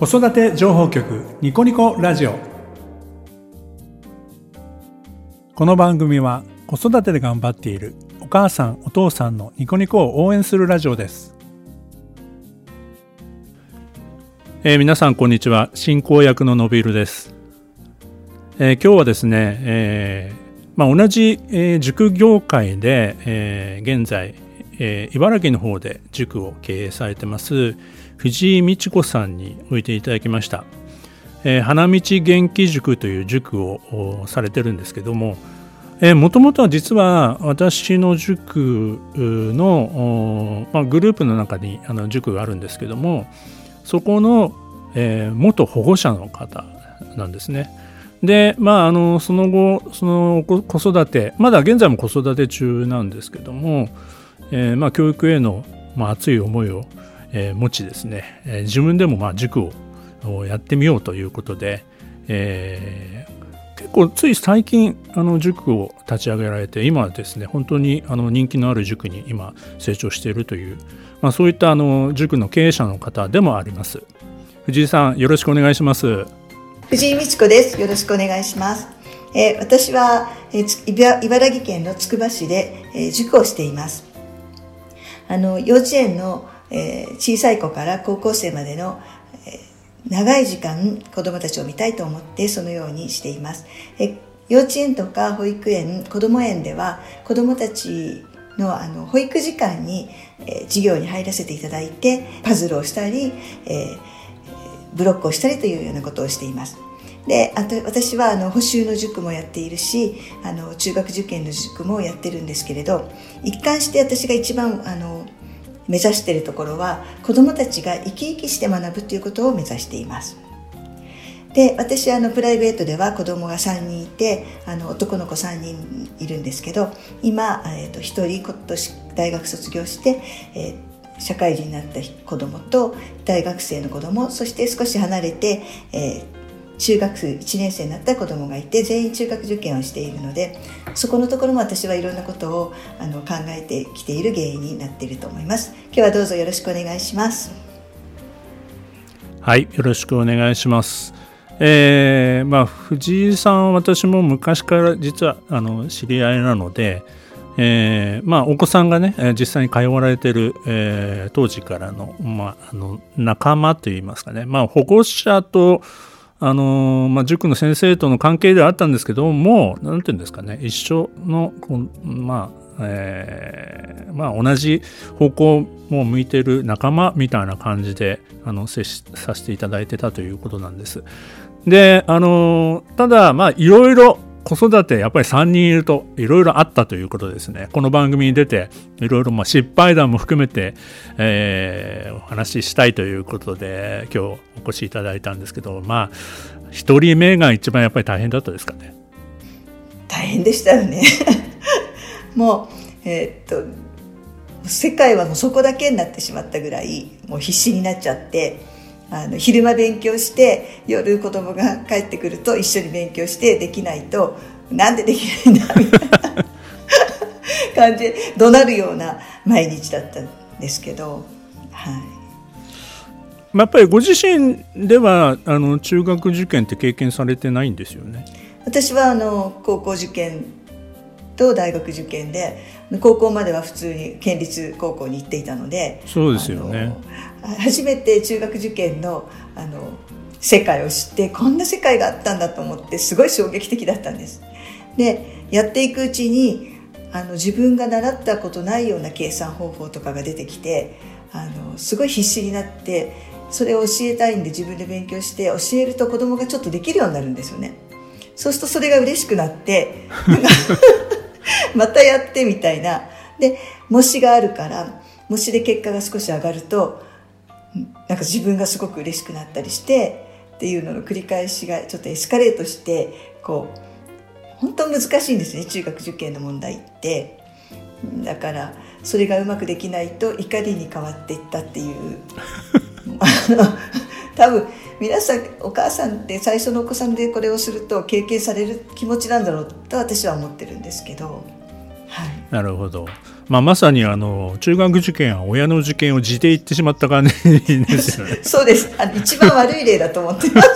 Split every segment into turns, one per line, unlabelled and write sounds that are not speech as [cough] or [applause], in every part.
子育て情報局ニコニコラジオ。この番組は子育てで頑張っているお母さんお父さんのニコニコを応援するラジオです、えー、皆さんこんにちは。進行役ののびるです、えー、今日はですね、えーまあ、同じ、えー、塾業界で、えー、現在、えー、茨城の方で塾を経営されてます藤井美智子さんにおいていただきました、えー、花道元気塾という塾をされてるんですけどももともとは実は私の塾の、まあ、グループの中にあの塾があるんですけどもそこの、えー、元保護者の方なんですね。でまああのその後その子育てまだ現在も子育て中なんですけども、えーまあ、教育への、まあ、熱い思いをえー、持ちですね、えー、自分でもまあ塾をやってみようということで、えー、結構つい最近あの塾を立ち上げられて今ですね本当にあの人気のある塾に今成長しているという、まあ、そういったあの塾の経営者の方でもあります。藤井さんよろしくお願いします。
藤井美智子です。よろしくお願いします。えー、私は、えー、茨城県のつくば市で、えー、塾をしています。あの幼稚園のえー、小さい子から高校生までの、えー、長い時間子どもたちを見たいと思ってそのようにしています。え幼稚園とか保育園子ども園では子どもたちのあの保育時間に、え、授業に入らせていただいてパズルをしたり、え、ブロックをしたりというようなことをしています。であと私はあの補習の塾もやっているしあの中学受験の塾もやってるんですけれど一貫して私が一番あの目指しているところは子どもたちが生き生きして学ぶということを目指しています。で私はあのプライベートでは子供が3人いてあの男の子3人いるんですけど今、えーと、1人今年大学卒業して、えー、社会人になった子供と大学生の子供そして少し離れて、えー中学1年生になった子供がいて全員中学受験をしているのでそこのところも私はいろんなことをあの考えてきている原因になっていると思います。今日はどうぞよろしくお願いします。
はいよろしくお願いします。えー、まあ藤井さん私も昔から実はあの知り合いなのでえーまあ、お子さんがね実際に通われてる、えー、当時からの,、まあ、あの仲間といいますかね、まあ、保護者とあのまあ、塾の先生との関係ではあったんですけども何て言うんですかね一緒のまあえー、まあ、同じ方向を向いてる仲間みたいな感じであの接しさせていただいてたということなんです。であのただまあいろいろ子育てやっぱり3人いるといろいろあったということですね。この番組に出ていろいろ失敗談も含めて、えー、お話ししたいということで今日お越しいただいたんですけどまあ1人目が一番やっぱり大変だったですかね。
大変でしたよね。[laughs] もう、えー、っと世界はもうそこだけになってしまったぐらいもう必死になっちゃってあの昼間勉強して夜子供が帰ってくると一緒に勉強してできないとなんでできないんだみたいな感じ。で怒鳴るような毎日だったんですけど、はい、
やっぱりご自身ではあの中学受験って経験されてないんですよね？
私はあの高校受験と大学受験で高校までは普通に県立高校に行っていたので
そうですよね。
初めて中学受験のあの世界を知ってこんな世界があったんだと思ってすごい衝撃的だったんです。でやっていくうちにあの自分が習ったことないような計算方法とかが出てきてあのすごい必死になってそれを教えたいんで自分で勉強して教えると子供がちょっとできるようになるんですよね。そうするとそれが嬉しくなって [laughs] またやってみたいな。で模試があるから模試で結果が少し上がるとなんか自分がすごく嬉しくなったりしてっていうのの繰り返しがちょっとエスカレートしてこう本当難しいんですね中学受験の問題って。だからそれがうまくできないと怒りに変わっていったっていう。[laughs] 多分皆さんお母さんって最初のお子さんでこれをすると経験される気持ちなんだろうと私は思ってるんですけど、はい、
なるほど、まあ、まさにあの中学受験は親の受験を地で言ってしまった感じですよね。[laughs]
そうです。あの一番悪い例だと思ってます。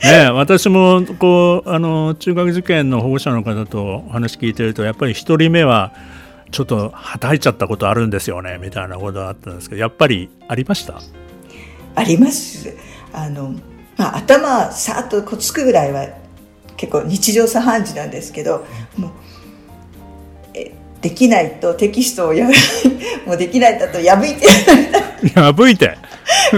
[laughs]
ね、私もこうあの中学受験の保護者の方とお話聞いてるとやっぱり1人目はちょっとはたいちゃったことあるんですよねみたいなことがあったんですけどやっぱりありました？
あります。あの、まあ、頭さっとこつくぐらいは結構日常茶飯事なんですけどもうえできないとテキストをや [laughs] もうできないだと破いて [laughs]
破いて。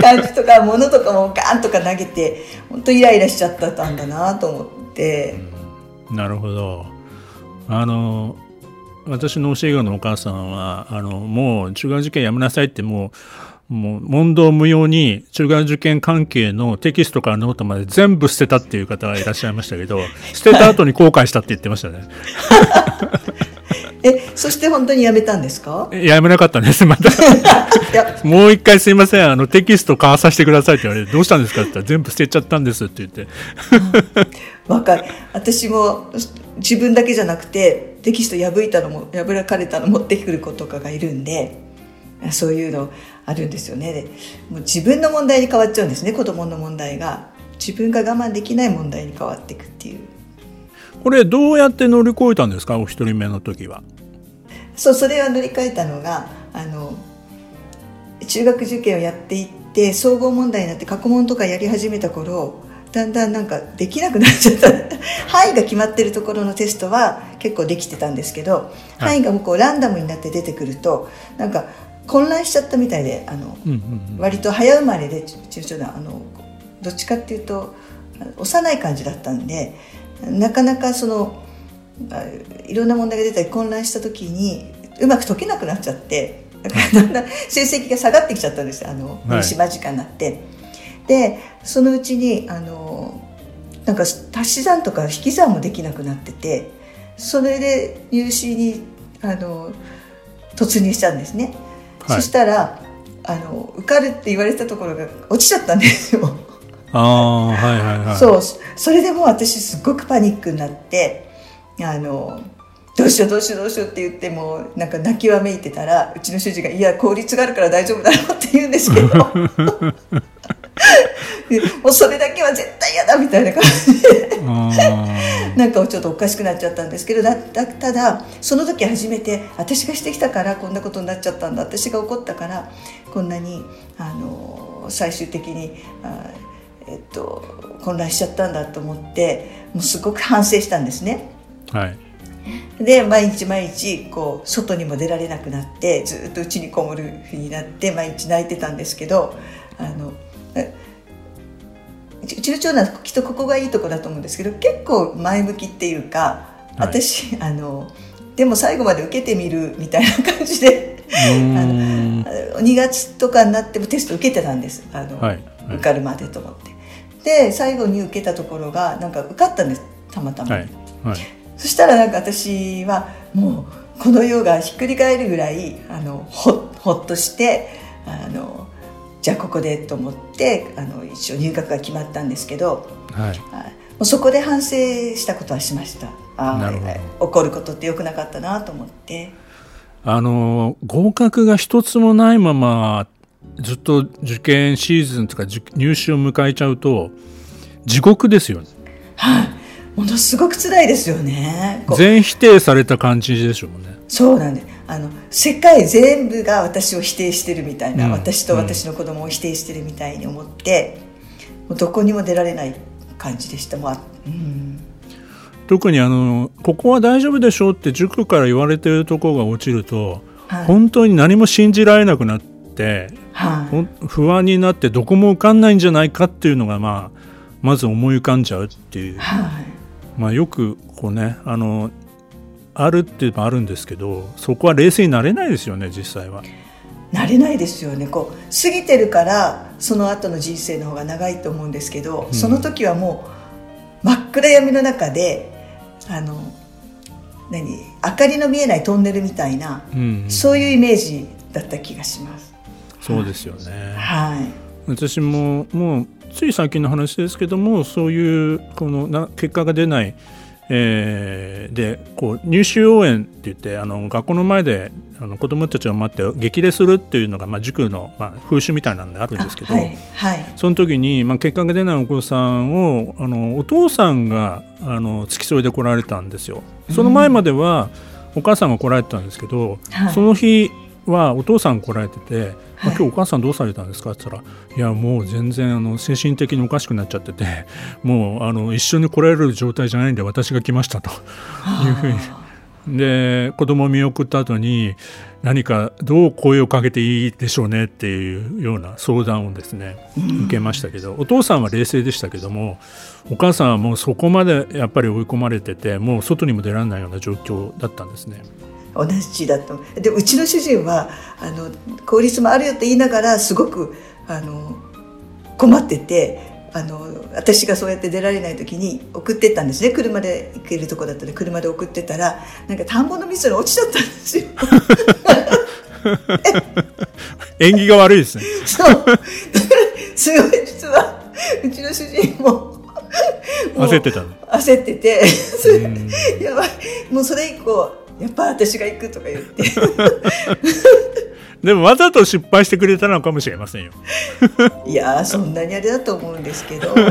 感じとか物とかもガンとか投げて本当イライラしちゃったんだなと思って、
うん、なるほど。あの私の教え子のお母さんはあのもう中学受験やめなさいってもうもう問答無用に中学受験関係のテキストからノートまで全部捨てたっていう方がいらっしゃいましたけど捨てた後に後悔したって言ってましたね [laughs]
えそして本当にやめたんですか？
やめなかったんですまた [laughs] もう一回すいませんあのテキスト買わさせてくださいって言われてどうしたんですか？って言ったら全部捨てちゃったんですって言って。
若い私も自分だけじゃなくてテキスト破いたのも破かれたの持ってくる子とかがいるんでそういうのあるんですよね。でもう自分の問題に変わっちゃうんですね子供の問題が。自分が我慢できない問題に変わっていくっていう
これどうやって乗り越えたんですか？お一人目の時は。
そうそれは乗り換えたのがあの中学受験をやっていって総合問題になって過去問とかやり始めた頃だんだんなんかできなくなっちゃった。[laughs] 範囲が決まってるところのテストは結構できてたんですけど、範囲がもうこうランダムになって出てくるとなんか混乱しちゃったみたいであの、うんうんうん、割と早生まれで中長男あのどっちかっていうと幼い感じだったんでなかなかそのいろんな問題が出たり混乱した時にうまく解けなくなっちゃってだからだんだん成績が下がってきちゃったんですあの入試間近になって。でそのうちにあのなんか足し算とか引き算もできなくなっててそれで入試にあの突入したんですね。はい、そしたらあの受かるって言われたところが落ちちゃったんですよ。
あはいはいはい。
そうそれでもう私すごくパニックになってあのどうしようどうしようどうしようって言ってもなんか泣きわめいてたらうちの主人が「いや効率があるから大丈夫だろ」って言うんですけど。[laughs] もうそれだけは絶対嫌だみたいな感じで。なんかちょっとおかしくなっちゃったんですけどだただその時初めて私がしてきたからこんなことになっちゃったんだ。私が怒ったからこんなにあの最終的にあ、えっと、混乱しちゃったんだと思ってもうすごく反省したんですね。
はい。
で毎日毎日こう外にも出られなくなってずっと家にこもるふうになって毎日泣いてたんですけどあのうちの長男きっとここがいいとこだと思うんですけど結構前向きっていうか、はい、私あのでも最後まで受けてみるみたいな感じであの2月とかになってもテスト受けてたんです。あの、はい。はい、受かるまでと思ってで最後に受けたところがなんか受かったんですたまたま、そしたらなんか私はもうこの世がひっくり返るぐらいあのほほっとしてあのじゃあここでと思ってあの一応入学が決まったんですけど、はい、もうそこで反省したことはしました。あ怒ることってよくなかったなと思って。
あの合格が一つもないままずっと受験シーズンとか入試を迎えちゃうと地獄ですよね。
はい、ものすごく辛いですよね。
全否定された感じでしょうね。
そうなんです。あの世界全部が私を否定してるみたいな、うん、私と私の子供を否定してるみたいに思って、もうどこにも出られない感じでした、まあうん、
特にあのここは大丈夫でしょうって塾から言われてるところが落ちると、はい、本当に何も信じられなくなって、はい、不安になってどこも受かんないんじゃないかっていうのが、まあ、まず思い浮かんじゃうっていう、はい、まあ、よくこうねあのあるっていうのもあるんですけどそこは冷静になれないですよね実際は。
なれないですよね。こう過ぎてるからその後の人生の方が長いと思うんですけど、うん、その時はもう真っ暗闇の中であの何明かりの見えないトンネルみたいな、うんうん、そういうイメージだった気がします。
そうですよね、
はい、
私ももうつい最近の話ですけどもそういうこのな結果が出ないえー、でこう入試応援って言ってあの学校の前であの子どもたちを待って激励するっていうのが、まあ、塾の、まあ、風習みたいなのであるんですけど、
はいはい、
その時に、まあ、結果が出ないお子さんをあのお父さんがあの付き添いで来られたんですよ。その前までは、お母さんが来られてたんですけど、はい、その日はお父さん来られてて「今日お母さんどうされたんですか?」って言ったら「いやもう全然あの精神的におかしくなっちゃってて [laughs] もうあの一緒に来られる状態じゃないんで私が来ました」というふうに。で子供を見送った後に何かどう声をかけていいでしょうね？っていうような相談をですね受けましたけどお父さんは冷静でしたけどもお母さんはもうそこまでやっぱり追い込まれててもう外にも出られないような状況だったんですね。
同じだとでうちの主人はあの効率もあるよって言いながらすごくあの困っててあの私がそうやって出られない時に送ってったんですね。車で行けるとこだったら車で送ってたらなんか田んぼの水に落ちちゃったんですよ。[laughs]
縁起が悪いですね。
そう。すごい実はうちの主人も
焦ってた
焦ってて [laughs] やばい。もうそれ以降やっぱ私が行くとか言って。[laughs]
でもわざと失敗してくれたのかもしれませんよ。[laughs]
いやそんなにあれだと思うんですけど。[laughs]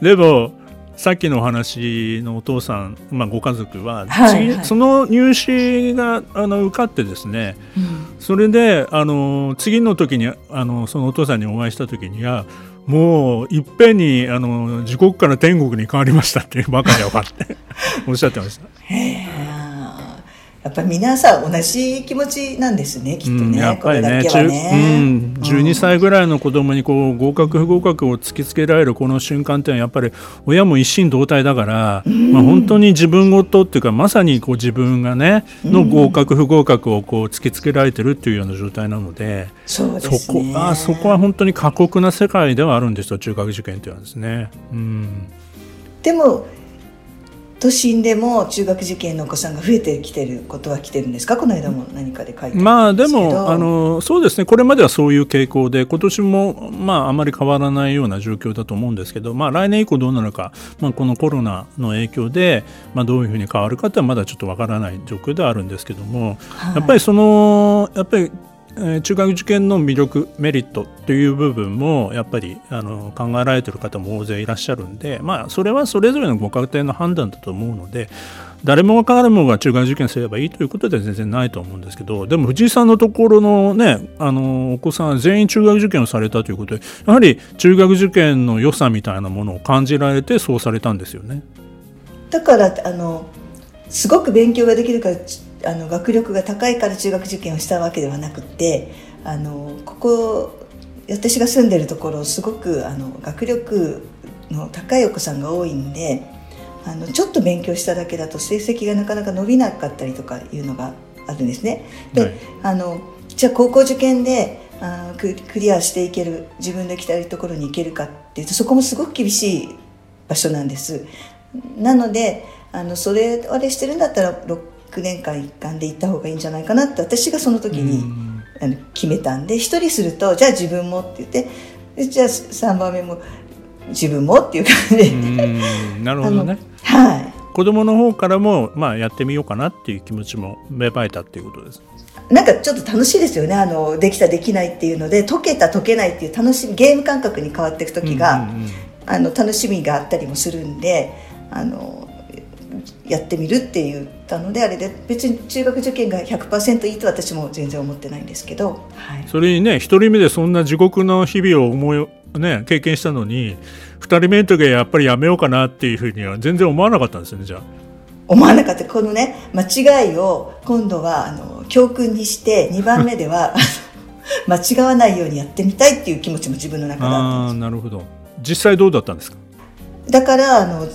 でもさっきのお話のお父さん、まあ、ご家族は、はいはい、その入試があの受かってですね、うん、それであの次の時にあのそのお父さんにお会いした時にはもういっぺんにあの地獄から天国に変わりましたっていうばかり分かって [laughs] おっしゃってました。
やっぱり皆さん同じ気持ちなんですねきっとね、うん、
やっぱりねね、うん、12歳ぐらいの子供にこう合格不合格を突きつけられるこの瞬間っていうのはやっぱり親も一心同体だから、うん、まあ、本当に自分ごとっていうかまさにこう自分がねの合格不合格をこう突きつけられてるっていうような状態なので、
そで、ね、そこ
あそこは本当に過酷な世界ではあるんですよ中学受験っていうのはですね。うん、
でも都心でも中学受験のお子さんが増えてきてることは来てるんですか？この間も何かで書いて
まあでもあのそうですね。これまではそういう傾向で今年もまああまり変わらないような状況だと思うんですけどまあ来年以降どうなるか、まあ、このコロナの影響で、まあ、どういうふうに変わるかってはまだちょっとわからない状況ではあるんですけども、はい、やっぱりそのやっぱりえ中学受験の魅力メリットという部分もやっぱりあの考えられてる方も大勢いらっしゃるんで、まあ、それはそれぞれのご家庭の判断だと思うので誰もが彼もが中学受験すればいいということでは全然ないと思うんですけどでも藤井さんのところの,、ね、あのお子さん全員中学受験をされたということでやはり中学受験の良さみたいなものを感じられてそうされたんですよね。
だからあのすごく勉強ができるからあの学力が高いから中学受験をしたわけではなくてあのここ私が住んでるところすごくあの学力の高いお子さんが多いんであのちょっと勉強しただけだと成績がなかなか伸びなかったりとかいうのがあるんですね。で、はい、あのじゃあ高校受験であクリアしていける自分で行きたいところに行けるかっていうとそこもすごく厳しい場所なんです。なのであのそれあれしてるんだったら9年間一貫で行った方がいいんじゃないかなって私がその時にあの決めたんで1人するとじゃあ自分もって言ってじゃあ3番目も自分もっていう感じ
で。なるほどね。
はい。
子供の方からも、まあ、やってみようかなっていう気持ちも芽生えたっていうことです
なんかちょっと楽しいですよね。あのできたできないっていうので解けた解けないっていう楽しみゲーム感覚に変わっていく時が、あの楽しみがあったりもするんであのやってみるって言ったのであれで別に中学受験が100%いいと私も全然思ってないんですけど、
はい、それにね1人目でそんな地獄の日々を思い、ね、経験したのに2人目の時はやっぱりやめようかなっていうふうには全然思わなかったんですよねじゃあ。
思わなかった。このね間違いを今度はあの教訓にして2番目では [laughs] 間違わないようにやってみたいっていう気持ちも自分の中であったんです
なるほど。実際どうだったんですか？
だからあの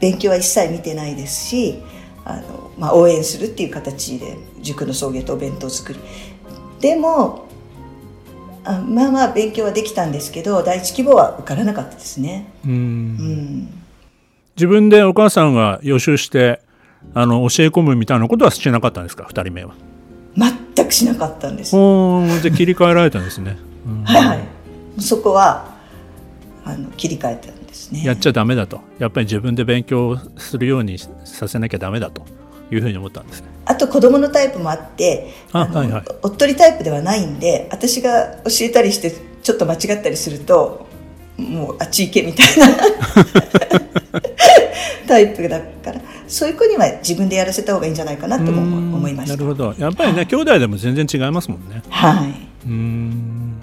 勉強は一切見てないですしあの、まあ、応援するっていう形で塾の送迎とお弁当作り。でもあまあまあ勉強はできたんですけど第一希望は受からなかったですね。うん。
自分でお母さんが予習してあの教え込むみたいなことはしなかったんですか？2人目は。
全くしなかったんです。
おで切り替えられたんですね、
うん、はい。はいそこはあの切り替えたんでですね。
やっちゃダメだと。やっぱり自分で勉強するようにさせなきゃダメだと。いうふうに思ったんですね。
あと子供のタイプもあって
あはいはい、
おっとりタイプではないんで私が教えたりしてちょっと間違ったりするともうあっち行けみたいな。[laughs] タイプだから。そういう子には自分でやらせた方がいいんじゃないかなとも思いました。
なるほど。やっぱりね、はい、兄弟でも全然違いますもんね。
はい。
うん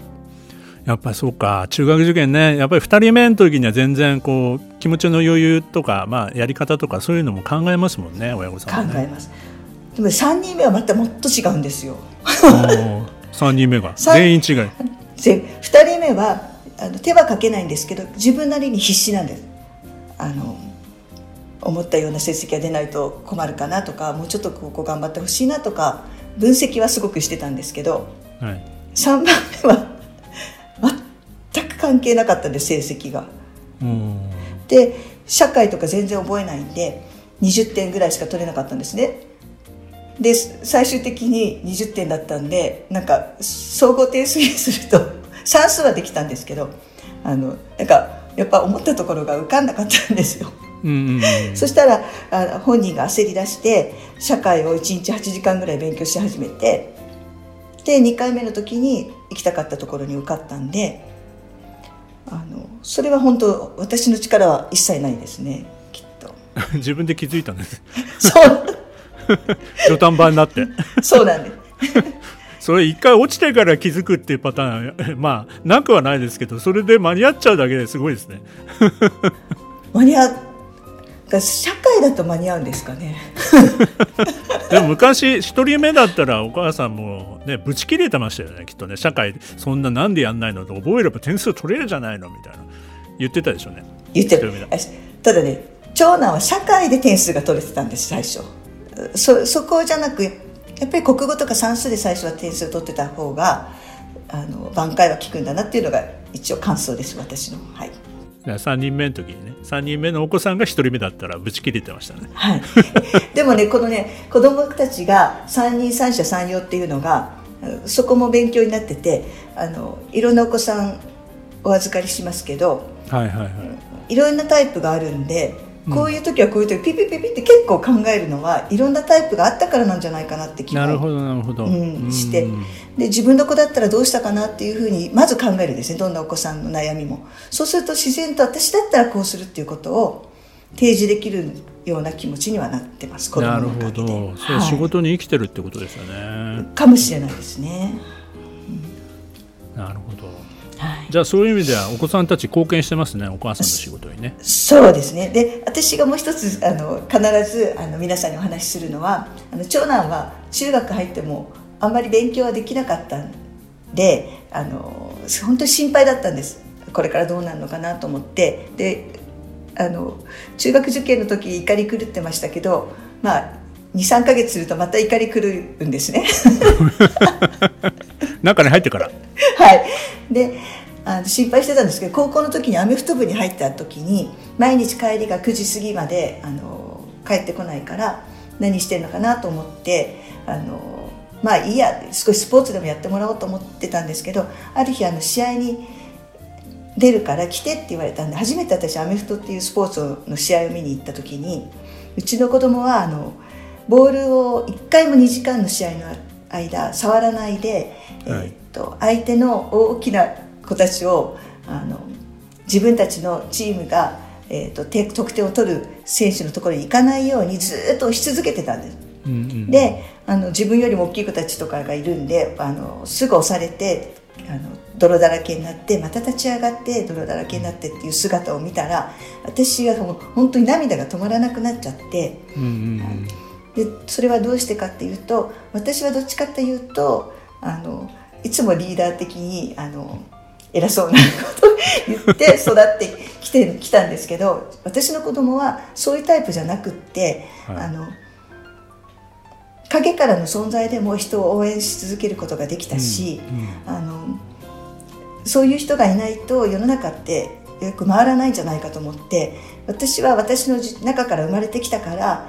やっぱりそうか。中学受験ね。やっぱり2人目の時には全然こう気持ちの余裕とか、まあ、やり方とかそういうのも考えますもんね親御さ
ん、ね、考えます。でも3人目はまたもっと違うんですよ。
3人目が。[laughs] 全員違い。
2人目はあの手はかけないんですけど自分なりに必死なんです。あの思ったような成績が出ないと困るかなとかもうちょっとここ頑張ってほしいなとか分析はすごくしてたんですけど、はい、3番目は関係なかったんです成績が。で社会とか全然覚えないんで20点ぐらいしか取れなかったんですね。で最終的に20点だったんでなんか総合点数にすると [laughs] 算数はできたんですけどあのなんかやっぱ思ったところが浮かんなかったんですよ。そしたらあ本人が焦り出して社会を1日8時間ぐらい勉強し始めてで2回目の時に行きたかったところに受かったんであのそれは本当私の力は一切ないですねきっと。[laughs]
自分で気づいたんです。[laughs]
そう。[laughs]
土壇場になって。
そうなんです。
それ一回落ちてから気づくっていうパターンまあなくはないですけどそれで間に合っちゃうだけですごいですね。
間に合社会だと間に合うんですかね。[laughs]
でも昔一人目だったらお母さんもねぶち切れてましたよねきっとね。社会そんななんでやんないのと覚えれば点数取れるじゃないのみたいな。言ってたでしょうね。
言ってるただね長男は社会で点数が取れてたんです最初。そそこじゃなくやっぱり国語とか算数で最初は点数を取ってた方があの挽回は効くんだなっていうのが一応感想です私の。はい
3人目の時にね3人目のお子さんが1人目だったらぶち切れてましたね、
はい、でもねこのね子供たちが三人三者三様っていうのがそこも勉強になっててあのいろんなお子さんお預かりしますけど、
はいはいはい、
いろんなタイプがあるんでこういう時はこういう時ピピピピって結構考えるのはいろんなタイプがあったからなんじゃないかなって気
がなるほどなるほど、
うん、して。で自分の子だったらどうしたかなっていうふうにまず考えるんですね。どんなお子さんの悩みも。そうすると自然と私だったらこうするっていうことを提示できるような気持ちにはなってます子供の
なるほど。それ仕事に生きてるってことですよね、
はい、かもしれないですね、
うん、なるほどじゃあそういう意味ではお子さんたち貢献してますねお母さんの仕事にね。
そうですね。で私がもう一つあの必ずあの皆さんにお話しするのはあの長男は中学入ってもあんまり勉強はできなかったんであの本当に心配だったんです。これからどうなるのかなと思って。であの中学受験の時怒り狂ってましたけどまあ23か月するとまた怒り狂うんですね。[laughs]
中に入ってから。[laughs]
はいであの心配してたんですけど高校の時にアメフト部に入った時に毎日帰りが9時過ぎまであの帰ってこないから何してるのかなと思ってあのまあいいや少しスポーツでもやってもらおうと思ってたんですけどある日あの試合に出るから来てって言われたんで初めて私アメフトっていうスポーツの試合を見に行った時にうちの子供はあのボールを1回も2時間の試合の間触らないで、はい、えー、っと相手の大きな子たちをあの自分たちのチームが、えーと、得点を取る選手のところに行かないようにずっと押し続けてたんです。うんうん、であの自分よりも大きい子たちとかがいるんであのすぐ押されてあの泥だらけになってまた立ち上がって泥だらけになってっていう姿を見たら私はもう本当に涙が止まらなくなっちゃって、うんうん、でそれはどうしてかっていうと私はどっちかっていうとあのいつもリーダー的にあの偉そうなことを言って育ってきてきたんですけど私の子供はそういうタイプじゃなくって、はい、あの陰からの存在でも人を応援し続けることができたし、うんうん、あのそういう人がいないと世の中ってよく回らないんじゃないかと思って私は私の中から生まれてきたから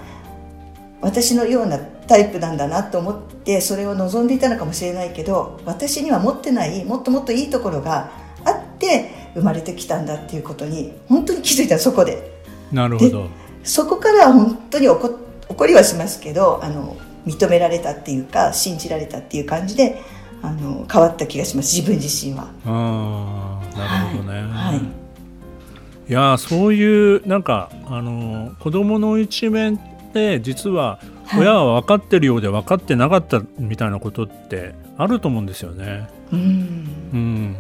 私のようなタイプなんだなと思ってそれを望んでいたのかもしれないけど私には持ってないもっともっといいところがあって生まれてきたんだっていうことに本当に気づいたそこで
なるほど
そこから本当に怒怒りはしますけどあの認められたっていうか信じられたっていう感じであの変わった気がします自分自身は。
ああなるほどね。
はい、はい
いやそういうなんかあの子供の一面って実は親は分かってるようで分かってなかったみたいなことってあると思うんですよね。
うん、
うん。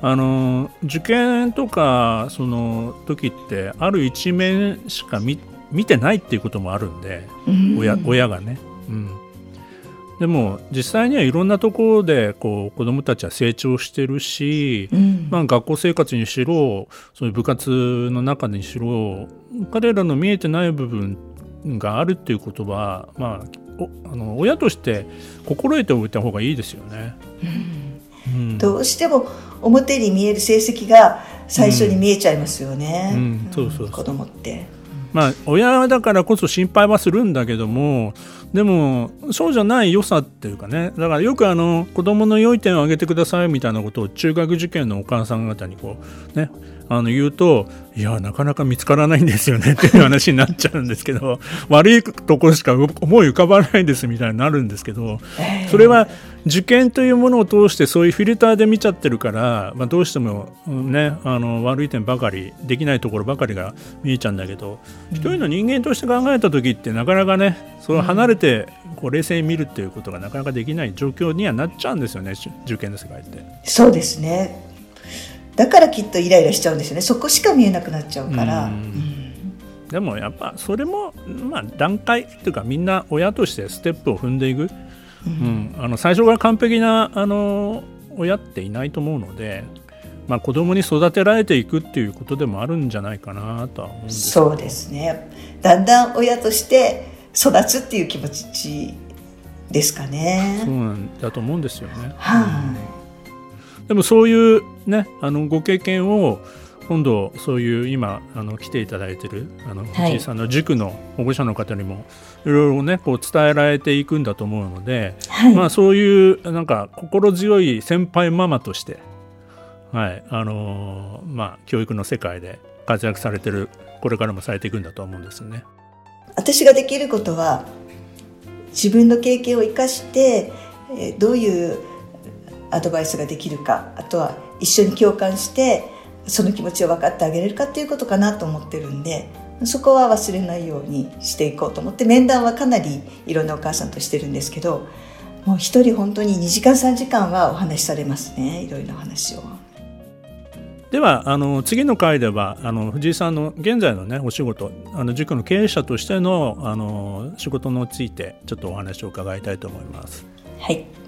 あの受験とかその時ってある一面しか見見てないっていうこともあるんで、
うん。
親親がね、うん、でも実際にはいろんなところでこう子どもたちは成長してるし、
うん。
まあ、学校生活にしろそういう部活の中にしろ彼らの見えてない部分があるっていうことは、まあ、おあの親として心得ておいた方がいいですよね。うん。
どうしても表に見える成績が最初に見えちゃいますよね、子供って。
まあ、親だからこそ心配はするんだけどもでもそうじゃない良さっていうかね。だからよくあの子供の良い点を挙げてくださいみたいなことを中学受験のお母さん方にこうねあの言うといやなかなか見つからないんですよねっていう話になっちゃうんですけど悪いところしか思い浮かばないですみたいになるんですけどそれは受験というものを通してそういうフィルターで見ちゃってるから、まあ、どうしても、うんね、あの悪い点ばかりできないところばかりが見えちゃうんだけど、一人の人間として考えた時ってなかなかねそれを離れてこう冷静に見るっていうことがなかなかできない状況にはなっちゃうんですよねし受験の世界って。
そうですね。だからきっとイライラしちゃうんですよね。そこしか見えなくなっちゃうから、
うん。
うん。
でもやっぱそれも、まあ、段階っていうかみんな親としてステップを踏んでいく、うん。あの最初から完璧なあの親っていないと思うので、まあ、子供に育てられていくっていうことでもあるんじゃないかなとは思うんです
そうですね。だんだん親として育つっていう気持ちですか
そう
ね
なんだと思うんですよね。
は
でもそういうねあのご経験を今度そういう今あの来ていただいてるあの
はい
藤井さんの塾の保護者の方にもいろいろねこう伝えられていくんだと思うので、
い、はい
まあそういうなんか心強い先輩ママとして、はいあのーまあ教育の世界で活躍されてるこれからもされていくんだと思うんですよね。
私ができることは自分の経験を生かしてえーどういうアドバイスができるかあとは一緒に共感してその気持ちを分かってあげれるかっていうことかなと思ってるんでそこは忘れないようにしていこうと思って面談はかなりいろんなお母さんとしてるんですけどもう一人本当に2時間3時間はお話しされますねいろいろな話を。
ではあの次の回ではあの藤井さんの現在のねお仕事あの塾の経営者としてのあの仕事についてちょっとお話を伺いたいと思います。
はい